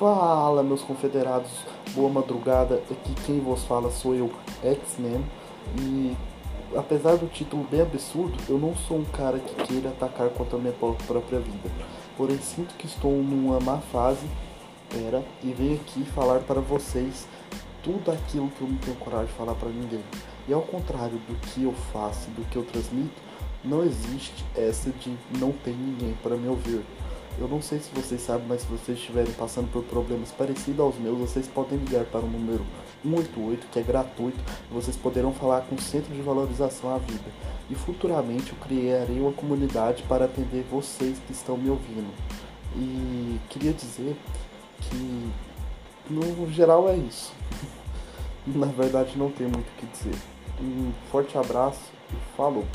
Fala, meus confederados, boa madrugada. Aqui quem vos fala sou eu, X-Men. E apesar do título bem absurdo, eu não sou um cara que queira atacar contra a minha própria vida. Porém, sinto que estou numa má fase era, e venho aqui falar para vocês tudo aquilo que eu não tenho coragem de falar para ninguém. E ao contrário do que eu faço, do que eu transmito, não existe essa de não ter ninguém para me ouvir. Eu não sei se vocês sabem, mas se vocês estiverem passando por problemas parecidos aos meus, vocês podem ligar para o número 188, que é gratuito, e vocês poderão falar com o Centro de Valorização à Vida. E futuramente eu criarei uma comunidade para atender vocês que estão me ouvindo. E queria dizer que no geral é isso. Na verdade não tem muito o que dizer. Um forte abraço e falou!